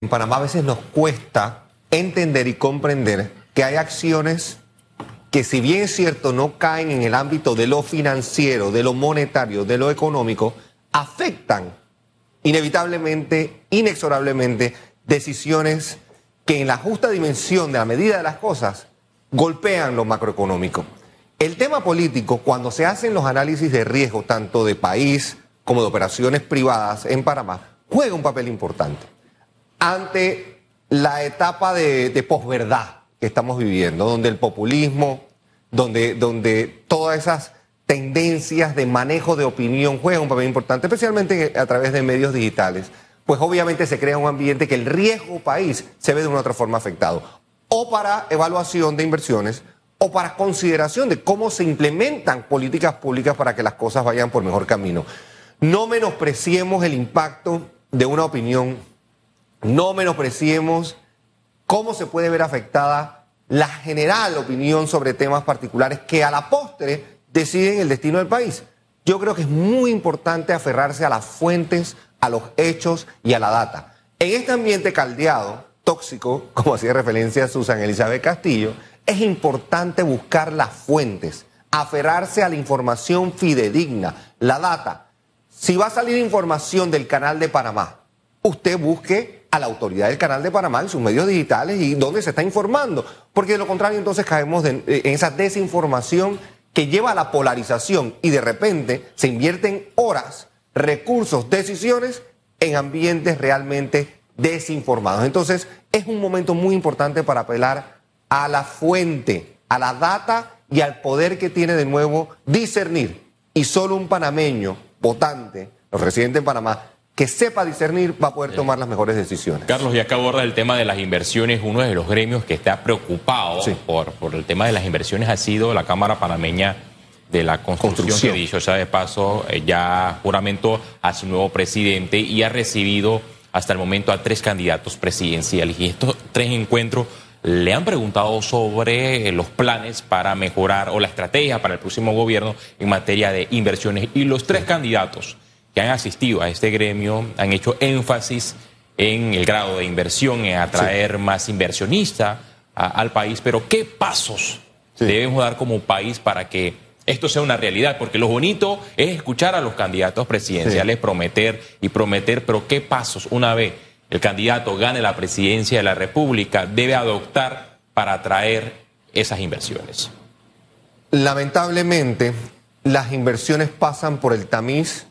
En Panamá a veces nos cuesta entender y comprender que hay acciones que si bien es cierto no caen en el ámbito de lo financiero, de lo monetario, de lo económico, afectan inevitablemente, inexorablemente, decisiones que en la justa dimensión de la medida de las cosas golpean lo macroeconómico. El tema político, cuando se hacen los análisis de riesgo, tanto de país como de operaciones privadas en Panamá, juega un papel importante. Ante la etapa de, de posverdad que estamos viviendo, donde el populismo, donde, donde todas esas tendencias de manejo de opinión juegan un papel importante, especialmente a través de medios digitales, pues obviamente se crea un ambiente que el riesgo país se ve de una u otra forma afectado, o para evaluación de inversiones, o para consideración de cómo se implementan políticas públicas para que las cosas vayan por mejor camino. No menospreciemos el impacto de una opinión, no menospreciemos cómo se puede ver afectada la general opinión sobre temas particulares que a la postre deciden el destino del país. Yo creo que es muy importante aferrarse a las fuentes, a los hechos y a la data. En este ambiente caldeado, tóxico, como hacía referencia Susan Elizabeth Castillo, es importante buscar las fuentes, aferrarse a la información fidedigna, la data. Si va a salir información del canal de Panamá, usted busque a la autoridad del canal de Panamá en sus medios digitales y dónde se está informando, porque de lo contrario entonces caemos en esa desinformación que lleva a la polarización y de repente se invierten horas, recursos, decisiones en ambientes realmente desinformados. Entonces es un momento muy importante para apelar a la fuente, a la data y al poder que tiene de nuevo discernir. Y solo un panameño votante, los residentes en Panamá, que sepa discernir va a poder tomar las mejores decisiones. Carlos, ya que aborda el tema de las inversiones, uno de los gremios que está preocupado por, por el tema de las inversiones ha sido la Cámara Panameña de la Construcción, que dicho sea de paso, eh, ya juramentó a su nuevo presidente y ha recibido hasta el momento a tres candidatos presidenciales. Y estos tres encuentros le han preguntado sobre los planes para mejorar o la estrategia para el próximo gobierno en materia de inversiones. Y los tres candidatos que han asistido a este gremio han hecho énfasis en el grado de inversión, en atraer más inversionistas al país. Pero ¿qué pasos debemos dar como país para que esto sea una realidad? Porque lo bonito es escuchar a los candidatos presidenciales prometer y prometer, pero ¿qué pasos una vez? el candidato gane la presidencia de la República, debe adoptar para atraer esas inversiones? Lamentablemente, las inversiones pasan por el tamiz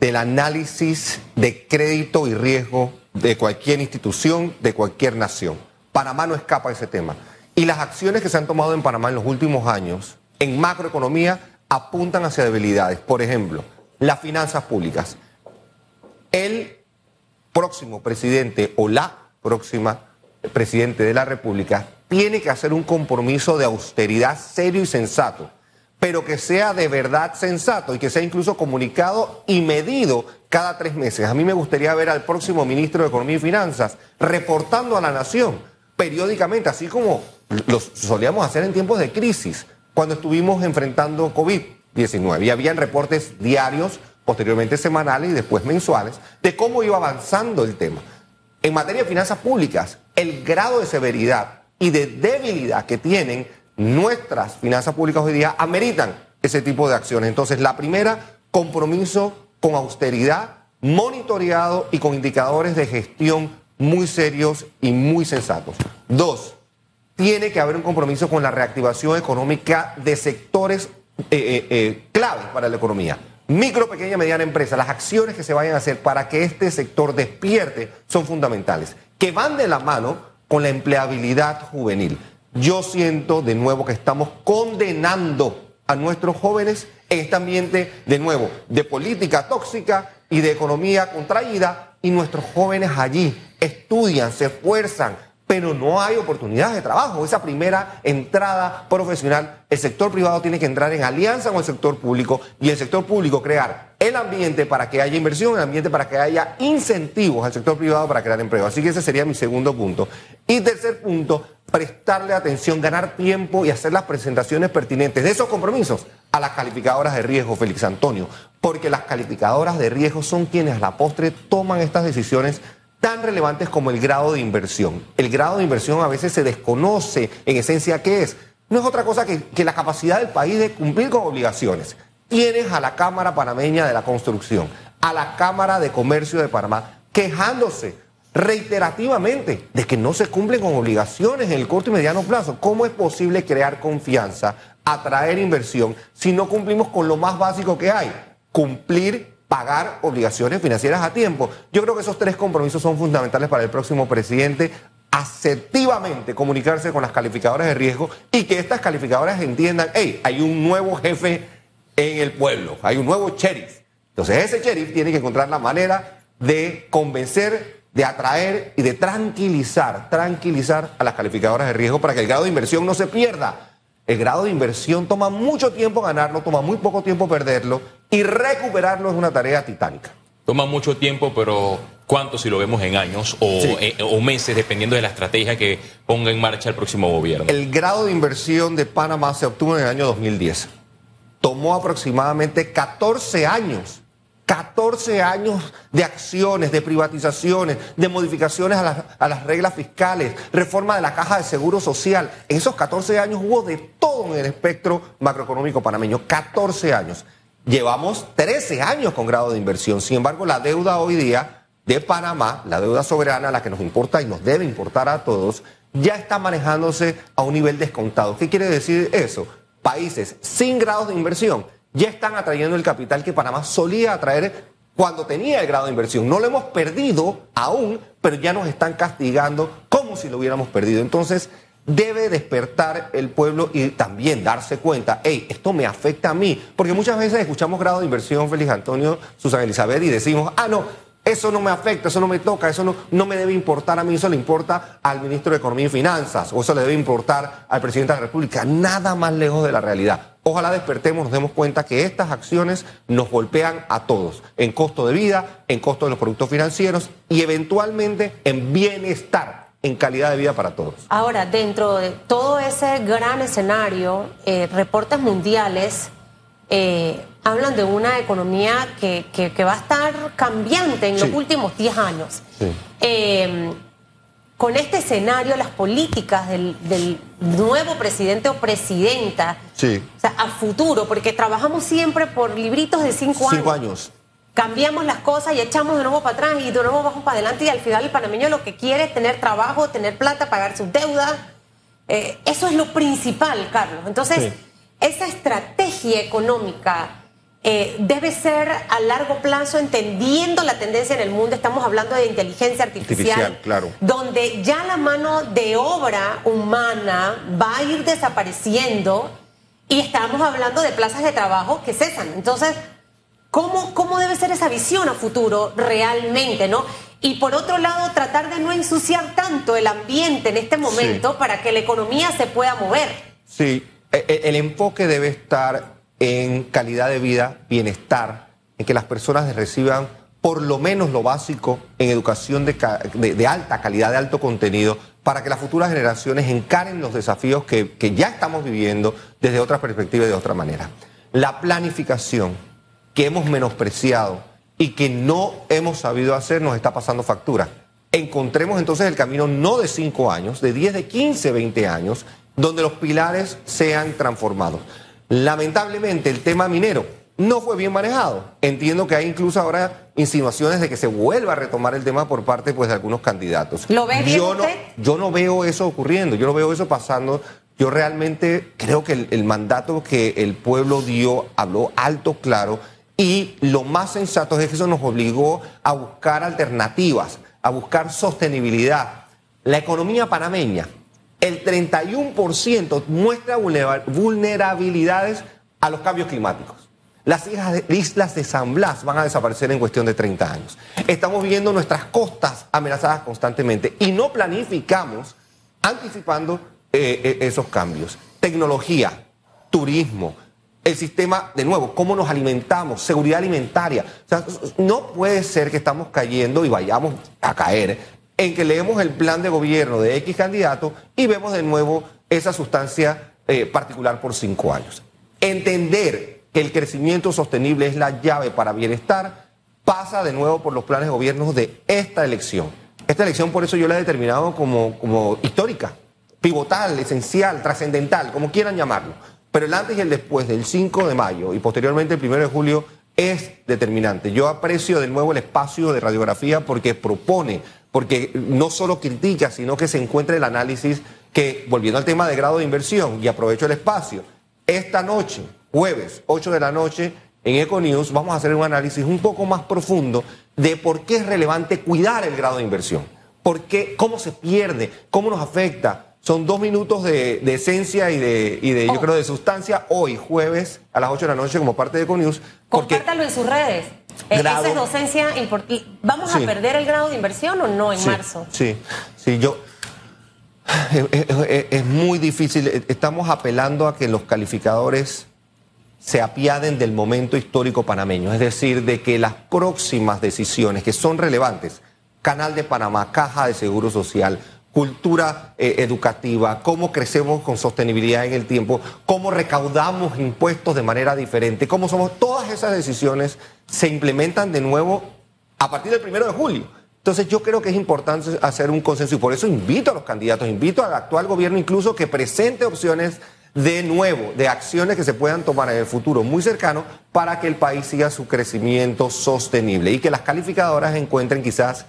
del análisis de crédito y riesgo de cualquier institución, de cualquier nación. Panamá no escapa de ese tema. Y las acciones que se han tomado en Panamá en los últimos años en macroeconomía apuntan hacia debilidades. Por ejemplo, las finanzas públicas. El próximo presidente o la próxima presidente de la República tiene que hacer un compromiso de austeridad serio y sensato, pero que sea de verdad sensato y que sea incluso comunicado y medido cada tres meses. A mí me gustaría ver al próximo ministro de Economía y Finanzas reportando a la nación periódicamente, así como lo solíamos hacer en tiempos de crisis, cuando estuvimos enfrentando COVID-19 y habían reportes diarios posteriormente semanales y después mensuales, de cómo iba avanzando el tema. En materia de finanzas públicas, el grado de severidad y de debilidad que tienen nuestras finanzas públicas hoy día ameritan ese tipo de acciones. Entonces, la primera, compromiso con austeridad, monitoreado y con indicadores de gestión muy serios y muy sensatos. Dos, tiene que haber un compromiso con la reactivación económica de sectores eh, eh, eh, claves para la economía micro, pequeña, mediana empresa, las acciones que se vayan a hacer para que este sector despierte son fundamentales, que van de la mano con la empleabilidad juvenil. Yo siento de nuevo que estamos condenando a nuestros jóvenes en este ambiente, de nuevo, de política tóxica y de economía contraída, y nuestros jóvenes allí estudian, se esfuerzan, pero no hay oportunidades de trabajo. Esa primera entrada profesional, el sector privado tiene que entrar en alianza con el sector público y el sector público crear el ambiente para que haya inversión, el ambiente para que haya incentivos al sector privado para crear empleo. Así que ese sería mi segundo punto. Y tercer punto, prestarle atención, ganar tiempo y hacer las presentaciones pertinentes de esos compromisos a las calificadoras de riesgo, Félix Antonio, porque las calificadoras de riesgo son quienes a la postre toman estas decisiones tan relevantes como el grado de inversión. El grado de inversión a veces se desconoce en esencia qué es. No es otra cosa que, que la capacidad del país de cumplir con obligaciones. Tienes a la Cámara Panameña de la Construcción, a la Cámara de Comercio de Panamá, quejándose reiterativamente de que no se cumplen con obligaciones en el corto y mediano plazo. ¿Cómo es posible crear confianza, atraer inversión, si no cumplimos con lo más básico que hay? Cumplir pagar obligaciones financieras a tiempo. Yo creo que esos tres compromisos son fundamentales para el próximo presidente asertivamente comunicarse con las calificadoras de riesgo y que estas calificadoras entiendan, hey, hay un nuevo jefe en el pueblo, hay un nuevo sheriff. Entonces ese sheriff tiene que encontrar la manera de convencer, de atraer y de tranquilizar, tranquilizar a las calificadoras de riesgo para que el grado de inversión no se pierda. El grado de inversión toma mucho tiempo ganarlo, toma muy poco tiempo perderlo y recuperarlo es una tarea titánica. Toma mucho tiempo, pero ¿cuánto si lo vemos en años o, eh, o, meses, dependiendo de la estrategia que ponga en marcha el próximo gobierno? El grado de inversión de Panamá se obtuvo en el año 2010. Tomó aproximadamente 14 años 14 años de acciones, de privatizaciones, de modificaciones a las, reglas fiscales, reforma de la caja de seguro social. En esos 14 años hubo de todo en el espectro macroeconómico panameño. 14 años. Llevamos 13 años con grado de inversión. Sin embargo, la deuda hoy día de Panamá, la deuda soberana, la que nos importa y nos debe importar a todos, ya está manejándose a un nivel descontado. ¿Qué quiere decir eso? Países sin grados de inversión ya están atrayendo el capital que Panamá solía atraer cuando tenía el grado de inversión. No lo hemos perdido aún, pero ya nos están castigando como si lo hubiéramos perdido. Entonces, debe despertar el pueblo y también darse cuenta, hey, esto me afecta a mí. Porque muchas veces escuchamos grado de inversión, Félix Antonio, Susana Elizabeth, y decimos, ah, no, eso no me afecta, eso no me toca, eso no, no me debe importar a mí, eso le importa al ministro de Economía y Finanzas, o eso le debe importar al presidente de la República. Nada más lejos de la realidad. Ojalá despertemos, nos demos cuenta que estas acciones nos golpean a todos, en costo de vida, en costo de los productos financieros y eventualmente en bienestar, en calidad de vida para todos. Ahora, dentro de todo ese gran escenario, eh, reportes mundiales eh, hablan de una economía que, que, va a estar cambiante en los últimos 10 años. Eh, con este escenario, las políticas del, nuevo presidente o presidenta, o sea, a futuro, porque trabajamos siempre por libritos de cinco, cinco años. Cambiamos las cosas y echamos de nuevo para atrás y de nuevo vamos para adelante y al final el panameño lo que quiere es tener trabajo, tener plata, pagar sus deudas. Eh, eso es lo principal, Carlos. Entonces, esa estrategia económica eh, debe ser a largo plazo, entendiendo la tendencia en el mundo. Estamos hablando de inteligencia artificial, claro. donde ya la mano de obra humana va a ir desapareciendo y estamos hablando de plazas de trabajo que cesan. Entonces, ¿cómo, cómo debe ser esa visión a futuro realmente, no? Y por otro lado, tratar de no ensuciar tanto el ambiente en este momento para que la economía se pueda mover. Sí, el enfoque debe estar en calidad de vida, bienestar, en que las personas reciban por lo menos lo básico en educación de, alta calidad, de alto contenido, para que las futuras generaciones encaren los desafíos que, que ya estamos viviendo desde otra perspectiva y de otra manera. La planificación que hemos menospreciado y que no hemos sabido hacer nos está pasando factura. Encontremos entonces el camino no de 5 años, de 10, de 15, 20 años, donde los pilares sean transformados. Lamentablemente el tema minero no fue bien manejado. Entiendo que hay incluso ahora insinuaciones de que se vuelva a retomar el tema por parte pues, de algunos candidatos. ¿Lo ve bien yo No, yo no veo eso ocurriendo, yo no veo eso pasando. Yo realmente creo que el, el mandato que el pueblo dio habló alto, claro, y lo más sensato es que eso nos obligó a buscar alternativas, a buscar sostenibilidad. La economía panameña el 31% muestra vulnerabilidades a los cambios climáticos. Las islas de San Blas van a desaparecer en cuestión de 30 años. Estamos viendo nuestras costas amenazadas constantemente y no planificamos anticipando eh, eh, esos cambios. Tecnología, turismo, el sistema, de nuevo, cómo nos alimentamos, seguridad alimentaria. O sea, no puede ser que estamos cayendo y vayamos a caer en que leemos el plan de gobierno de X candidato y vemos de nuevo esa sustancia eh, particular por cinco años. Entender que el crecimiento sostenible es la llave para bienestar pasa de nuevo por los planes de gobierno de esta elección. Esta elección por eso yo la he determinado como, como histórica, pivotal, esencial, trascendental, como quieran llamarlo. Pero el antes y el después del 5 de mayo y posteriormente el 1 de julio es determinante. Yo aprecio de nuevo el espacio de radiografía porque propone, porque no solo critica, sino que se encuentra el análisis que, volviendo al tema de grado de inversión, y aprovecho el espacio, esta noche, jueves, 8 de la noche, en Econews vamos a hacer un análisis un poco más profundo de por qué es relevante cuidar el grado de inversión, por qué, cómo se pierde, cómo nos afecta, son dos minutos de, esencia y de, y de yo oh. creo, de sustancia hoy, jueves, a las 8 de la noche, como parte de Econews. Compártalo en sus redes. E-, esa es docencia ¿Vamos a perder el grado de inversión o no en marzo? Sí, sí, yo. Es, muy difícil. Estamos apelando a que los calificadores se apiaden del momento histórico panameño, es decir, de que las próximas decisiones que son relevantes, Canal de Panamá, Caja de Seguro Social, cultura eh, educativa, cómo crecemos con sostenibilidad en el tiempo, cómo recaudamos impuestos de manera diferente, cómo somos, todas esas decisiones se implementan de nuevo a partir del primero de julio. Entonces yo creo que es importante hacer un consenso y por eso invito a los candidatos, invito al actual gobierno incluso que presente opciones de nuevo, de acciones que se puedan tomar en el futuro muy cercano para que el país siga su crecimiento sostenible y que las calificadoras encuentren quizás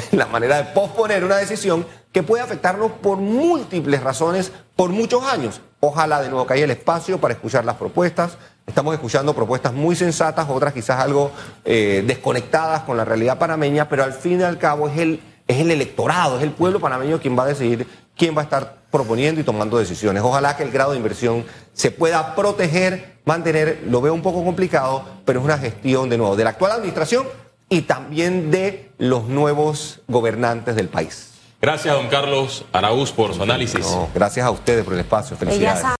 la manera de posponer una decisión que puede afectarnos por múltiples razones por muchos años. Ojalá de nuevo que haya el espacio para escuchar las propuestas. Estamos escuchando propuestas muy sensatas, otras quizás algo eh, desconectadas con la realidad panameña, pero al fin y al cabo es el, es el electorado, es el pueblo panameño quien va a decidir quién va a estar proponiendo y tomando decisiones. Ojalá que el grado de inversión se pueda proteger, mantener, lo veo un poco complicado, pero es una gestión de nuevo de la actual administración y también de los nuevos gobernantes del país. Gracias, don Carlos Araúz, por su análisis. gracias a ustedes por el espacio. Felicidades.